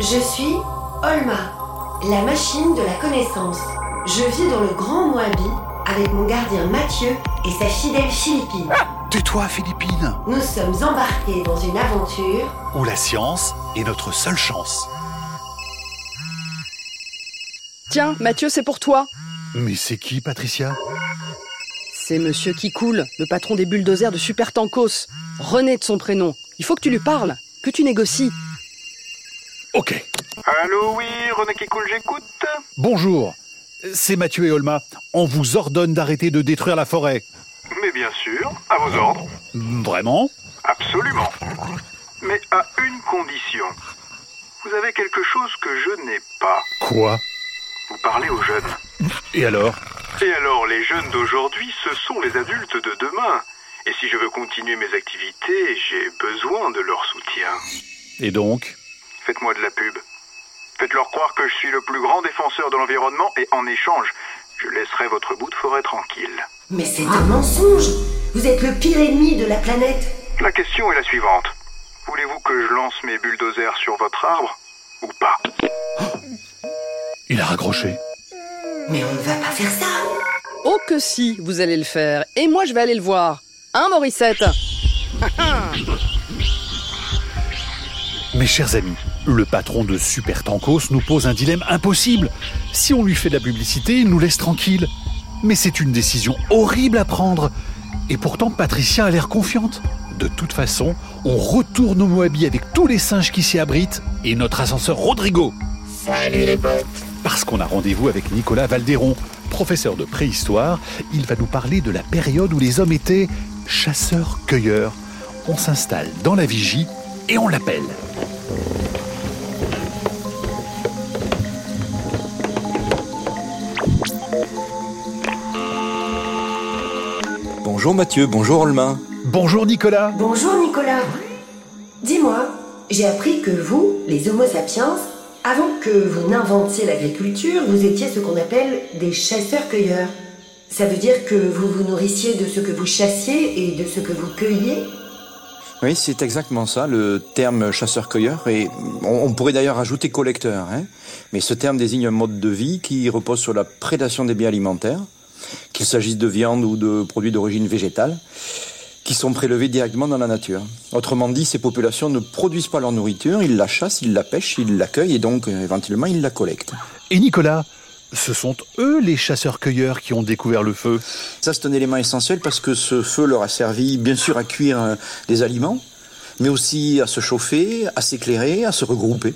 Je suis Olma, la machine de la connaissance. Je vis dans le Grand Moabi avec mon gardien Mathieu et sa fidèle Philippine. Tais-toi, Philippine Nous sommes embarqués dans une aventure Où la science est notre seule chance. Tiens, Mathieu, c'est pour toi. Mais c'est qui, Patricia? C'est Monsieur qui coule, le patron des bulldozers de Super Tankos. René de son prénom. Il faut que tu lui parles, que tu négocies. Ok. Allô, oui, René qui coule, j'écoute. Bonjour. C'est Mathieu et Olma. On vous ordonne d'arrêter de détruire la forêt. Mais bien sûr, à vos ordres. Vraiment? Absolument. Mais à une condition. Vous avez quelque chose que je n'ai pas. Quoi? Vous parlez aux jeunes. Et alors? Et alors, les jeunes d'aujourd'hui, ce sont les adultes de demain. Et si je veux continuer mes activités, j'ai besoin de leur soutien. Et donc? Faites-moi de la pub. Faites-leur croire que je suis le plus grand défenseur de l'environnement et en échange, je laisserai votre bout de forêt tranquille. Mais c'est un mensonge Vous êtes le pire ennemi de la planète La question est la suivante. Voulez-vous que je lance mes bulldozers sur votre arbre ou pas? Il a raccroché. Mais on ne va pas faire ça Oh que si, vous allez le faire. Et moi, je vais aller le voir. Hein, Morissette? Mes chers amis, le patron de Super Tankos nous pose un dilemme impossible. Si on lui fait de la publicité, il nous laisse tranquille. Mais c'est une décision horrible à prendre. Et pourtant, Patricia a l'air confiante. De toute façon, on retourne au Moabi avec tous les singes qui s'y abritent et notre ascenseur Rodrigo. Salut les potes Parce qu'on a rendez-vous avec Nicolas Valderon, professeur de préhistoire. Il va nous parler de la période où les hommes étaient chasseurs-cueilleurs. On s'installe dans la vigie et on l'appelle. Bonjour Mathieu, bonjour Olma. Bonjour Nicolas. Bonjour Nicolas Dis-moi, j'ai appris que vous, les Homo sapiens, avant que vous n'inventiez l'agriculture, vous étiez ce qu'on appelle des chasseurs-cueilleurs. Ça veut dire que vous vous nourrissiez de ce que vous chassiez et de ce que vous cueilliez? Oui, c'est exactement ça, le terme chasseur-cueilleur. Et on, on pourrait d'ailleurs ajouter collecteur. Hein Mais ce terme désigne un mode de vie qui repose sur la prédation des biens alimentaires, qu'il s'agisse de viande ou de produits d'origine végétale, qui sont prélevés directement dans la nature. Autrement dit, ces populations ne produisent pas leur nourriture, ils la chassent, ils la pêchent, ils l'accueillent et donc euh, éventuellement ils la collectent. Et Nicolas, ce sont eux les chasseurs-cueilleurs qui ont découvert le feu? Ça, c'est un élément essentiel parce que ce feu leur a servi, bien sûr, à cuire euh, des aliments, mais aussi à se chauffer, à s'éclairer, à se regrouper.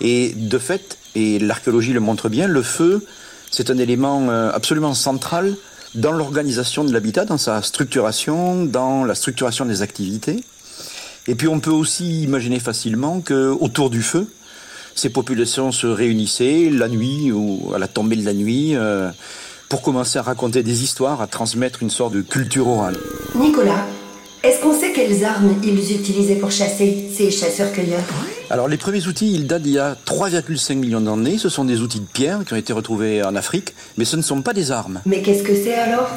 Et de fait, et l'archéologie le montre bien, le feu, c'est un élément euh, absolument central dans l'organisation de l'habitat, dans sa structuration, dans la structuration des activités. Et puis on peut aussi imaginer facilement que autour du feu, ces populations se réunissaient la nuit ou à la tombée de la nuit euh, pour commencer à raconter des histoires, à transmettre une sorte de culture orale. Nicolas, est-ce qu'on sait quelles armes ils utilisaient pour chasser, ces chasseurs-cueilleurs Alors les premiers outils, ils datent d'il y a 3,5 millions d'années. Ce sont des outils de pierre qui ont été retrouvés en Afrique, mais ce ne sont pas des armes. Mais qu'est-ce que c'est alors?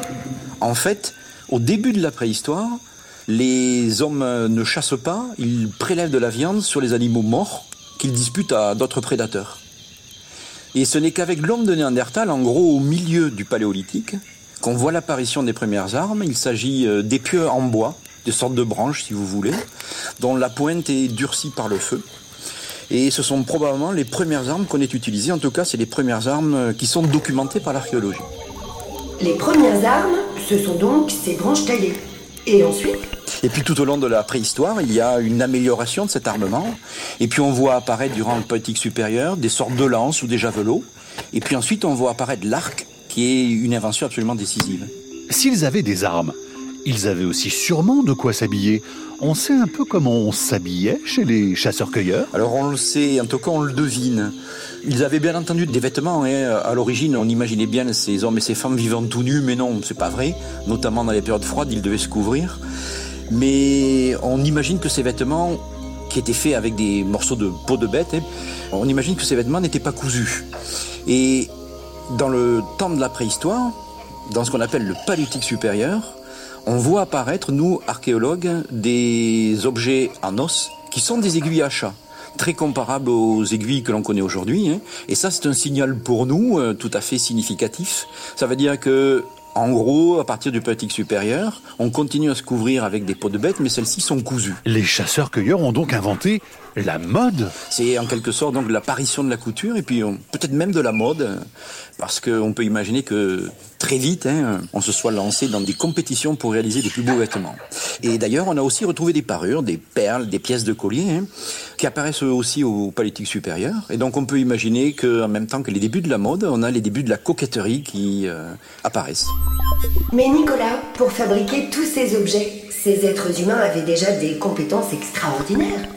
En fait, au début de la préhistoire, les hommes ne chassent pas, ils prélèvent de la viande sur les animaux morts qu'ils disputent à d'autres prédateurs. Et ce n'est qu'avec l'homme de Néandertal, en gros au milieu du paléolithique, qu'on voit l'apparition des premières armes. Il s'agit euh, d'épieux en bois, des sortes de branches si vous voulez, dont la pointe est durcie par le feu. Et ce sont probablement les premières armes qu'on ait utilisées, en tout cas c'est les premières armes euh, qui sont documentées par l'archéologie. Les premières armes, ce sont donc ces branches taillées. Et ensuite Et puis tout au long de la préhistoire, il y a une amélioration de cet armement. Et puis on voit apparaître durant le Paléolithique supérieur des sortes de lances ou des javelots. Et puis ensuite on voit apparaître l'arc, qui est une invention absolument décisive. S'ils avaient des armes, ils avaient aussi sûrement de quoi s'habiller. On sait un peu comment on s'habillait chez les chasseurs-cueilleurs. Alors on le sait, en tout cas on le devine. Ils avaient bien entendu des vêtements. Hein. À l'origine, on imaginait bien ces hommes et ces femmes vivant tout nus, mais non, c'est pas vrai. Notamment dans les périodes froides, ils devaient se couvrir. Mais on imagine que ces vêtements, qui étaient faits avec des morceaux de peau de bête, hein, on imagine que ces vêtements n'étaient pas cousus. Et dans le temps de la préhistoire, dans ce qu'on appelle le paléolithique supérieur, on voit apparaître, nous, archéologues, des objets en os qui sont des aiguilles à chat. très comparable aux aiguilles que l'on connaît aujourd'hui. hein. Et ça, c'est un signal pour nous euh, tout à fait significatif. Ça veut dire que en gros, à partir du Paléolithique supérieur, on continue à se couvrir avec des peaux de bêtes, mais celles-ci sont cousues. Les chasseurs-cueilleurs ont donc inventé la mode. C'est en quelque sorte donc l'apparition de la couture et puis on- peut-être même de la mode, euh, parce qu'on peut imaginer que très vite, hein, on se soit lancé dans des compétitions pour réaliser les plus beaux vêtements. Et d'ailleurs, on a aussi retrouvé des parures, des perles, des pièces de collier, hein, qui apparaissent aussi au Paléolithique supérieur. Et donc, on peut imaginer qu'en même temps que les débuts de la mode, on a les débuts de la coquetterie qui euh, apparaissent. Mais Nicolas, pour fabriquer tous ces objets, ces êtres humains avaient déjà des compétences extraordinaires.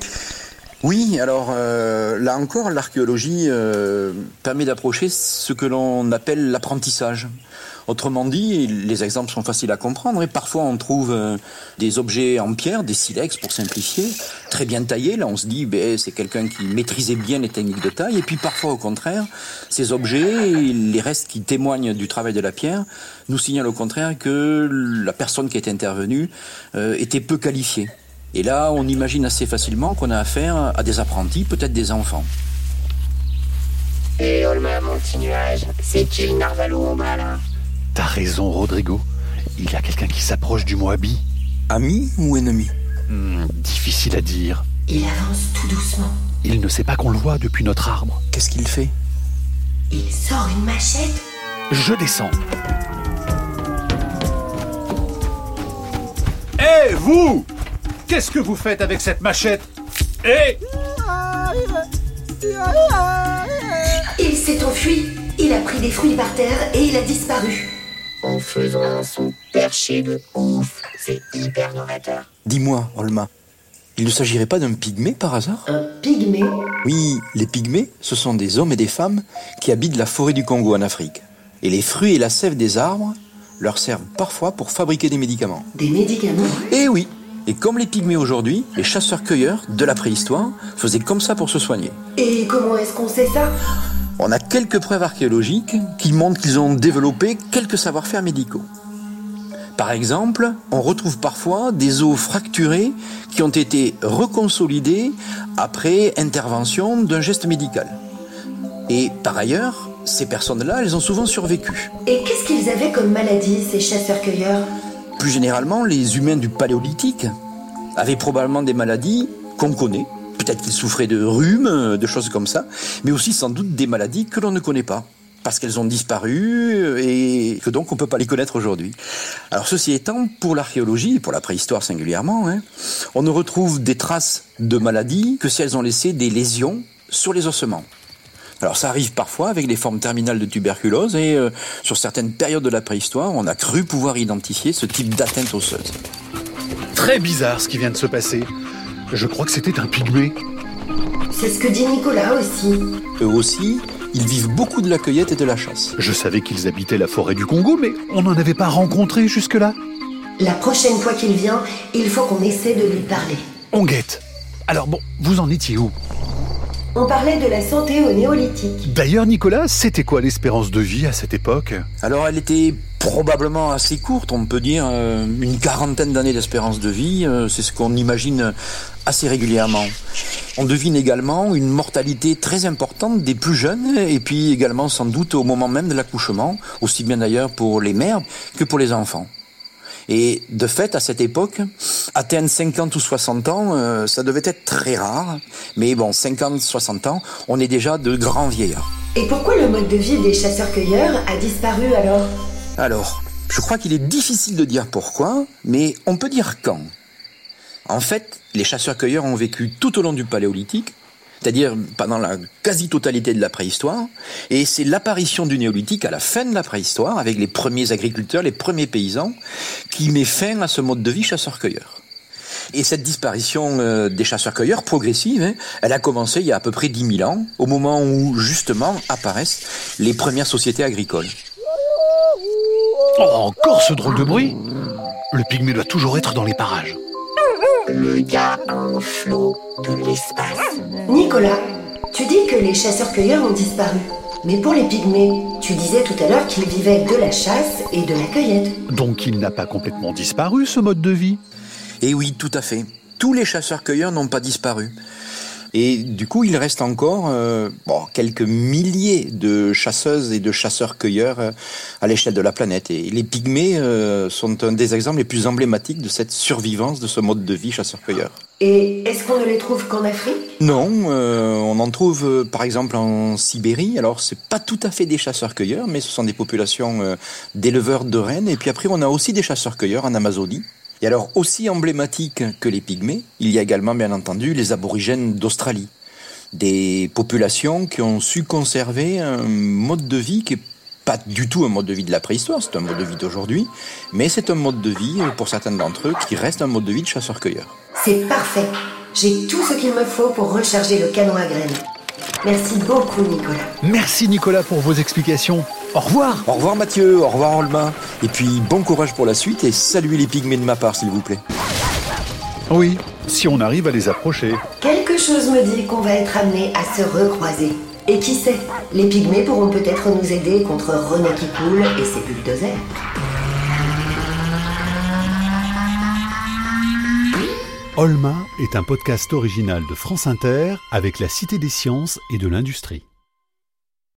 Oui, alors euh, là encore, l'archéologie euh, permet d'approcher ce que l'on appelle l'apprentissage. Autrement dit, les exemples sont faciles à comprendre et parfois on trouve euh, des objets en pierre, des silex pour simplifier, très bien taillés. Là, on se dit, ben, c'est quelqu'un qui maîtrisait bien les techniques de taille. Et puis parfois, au contraire, ces objets, les restes qui témoignent du travail de la pierre, nous signalent au contraire que la personne qui est intervenue euh, était peu qualifiée. Et là, on imagine assez facilement qu'on a affaire à des apprentis, peut-être des enfants. Raison, Rodrigo. Il y a quelqu'un qui s'approche du Moabi. Ami ou ennemi Hmm, difficile à dire. Il avance tout doucement. Il ne sait pas qu'on le voit depuis notre arbre. Qu'est-ce qu'il fait Il sort une machette. Je descends. Hé, vous Qu'est-ce que vous faites avec cette machette? Hé Il s'est enfui. Il a pris des fruits par terre et il a disparu. En faisant un son perché de ouf, c'est hyper novateur. Dis-moi, Olma, il ne s'agirait pas d'un pygmée par hasard? Un pygmée? Oui, les pygmées, ce sont des hommes et des femmes qui habitent la forêt du Congo en Afrique. Et les fruits et la sève des arbres leur servent parfois pour fabriquer des médicaments. Des médicaments. Et oui Et comme les pygmées aujourd'hui, les chasseurs-cueilleurs de la préhistoire faisaient comme ça pour se soigner. Et comment est-ce qu'on sait ça? On a quelques preuves archéologiques qui montrent qu'ils ont développé quelques savoir-faire médicaux. Par exemple, on retrouve parfois des os fracturés qui ont été reconsolidés après intervention d'un geste médical. Et par ailleurs, ces personnes-là, elles ont souvent survécu. Et qu'est-ce qu'ils avaient comme maladie, ces chasseurs-cueilleurs? Plus généralement, les humains du paléolithique avaient probablement des maladies qu'on connaît. Peut-être qu'ils souffraient de rhume, de choses comme ça, mais aussi sans doute des maladies que l'on ne connaît pas, parce qu'elles ont disparu et que donc on ne peut pas les connaître aujourd'hui. Alors ceci étant, pour l'archéologie, pour la préhistoire singulièrement, hein, on ne retrouve des traces de maladies que si elles ont laissé des lésions sur les ossements. Alors ça arrive parfois avec les formes terminales de tuberculose et euh, sur certaines périodes de la préhistoire, on a cru pouvoir identifier ce type d'atteinte osseuse. Très bizarre ce qui vient de se passer. Je crois que c'était un pygmée. C'est ce que dit Nicolas aussi. Eux aussi, ils vivent beaucoup de la cueillette et de la chasse. Je savais qu'ils habitaient la forêt du Congo, mais on n'en avait pas rencontré jusque-là. La prochaine fois qu'il vient, il faut qu'on essaie de lui parler. On guette. Alors bon, vous en étiez où? On parlait de la santé au néolithique. D'ailleurs, Nicolas, c'était quoi l'espérance de vie à cette époque? Alors elle était probablement assez courte, on peut dire euh, une quarantaine d'années d'espérance de vie, euh, c'est ce qu'on imagine assez régulièrement. On devine également une mortalité très importante des plus jeunes et puis également sans doute au moment même de l'accouchement, aussi bien d'ailleurs pour les mères que pour les enfants. Et de fait, à cette époque, atteindre 50 ou 60 ans, euh, ça devait être très rare. Mais bon, 50, 60 ans, on est déjà de grands vieillards. Et pourquoi le mode de vie des chasseurs-cueilleurs a disparu alors? Alors, je crois qu'il est difficile de dire pourquoi, mais on peut dire quand. En fait, les chasseurs-cueilleurs ont vécu tout au long du Paléolithique, c'est-à-dire pendant la quasi-totalité de la préhistoire, et c'est l'apparition du néolithique à la fin de la préhistoire, avec les premiers agriculteurs, les premiers paysans, qui met fin à ce mode de vie chasseur-cueilleur. Et cette disparition euh, des chasseurs-cueilleurs progressive, hein, elle a commencé il y a à peu près 10 000 ans, au moment où justement apparaissent les premières sociétés agricoles. Oh, encore ce drôle de bruit Le pygmée doit toujours être dans les parages. Le gars a un flot de l'espace. Nicolas, tu dis que les chasseurs-cueilleurs ont disparu. Mais pour les pygmées, tu disais tout à l'heure qu'ils vivaient de la chasse et de la cueillette. Donc il n'a pas complètement disparu, ce mode de vie? Et oui, tout à fait. Tous les chasseurs-cueilleurs n'ont pas disparu. Et du coup, il reste encore euh, bon, quelques milliers de chasseuses et de chasseurs-cueilleurs euh, à l'échelle de la planète. Et les pygmées euh, sont un des exemples les plus emblématiques de cette survivance de ce mode de vie chasseur-cueilleur. Et est-ce qu'on ne les trouve qu'en Afrique? Non, euh, on en trouve euh, par exemple en Sibérie. Alors c'est pas tout à fait des chasseurs-cueilleurs, mais ce sont des populations euh, d'éleveurs de rennes. Et puis après, on a aussi des chasseurs-cueilleurs en Amazonie. Et alors aussi emblématique que les pygmées, il y a également bien entendu les aborigènes d'Australie. Des populations qui ont su conserver un mode de vie qui est pas du tout un mode de vie de la préhistoire, c'est un mode de vie d'aujourd'hui, mais c'est un mode de vie, pour certains d'entre eux, qui reste un mode de vie de chasseur-cueilleur. C'est parfait. J'ai tout ce qu'il me faut pour recharger le canon à graines. Merci beaucoup, Nicolas. Merci Nicolas pour vos explications. Au revoir Au revoir Mathieu, au revoir Olma, et puis bon courage pour la suite et saluez les pygmées de ma part s'il vous plaît. Oui, si on arrive à les approcher. Quelque chose me dit qu'on va être amené à se recroiser. Et qui sait, les pygmées pourront peut-être nous aider contre René qui coule et ses bulldozers. Olma est un podcast original de France Inter avec la Cité des sciences et de l'industrie.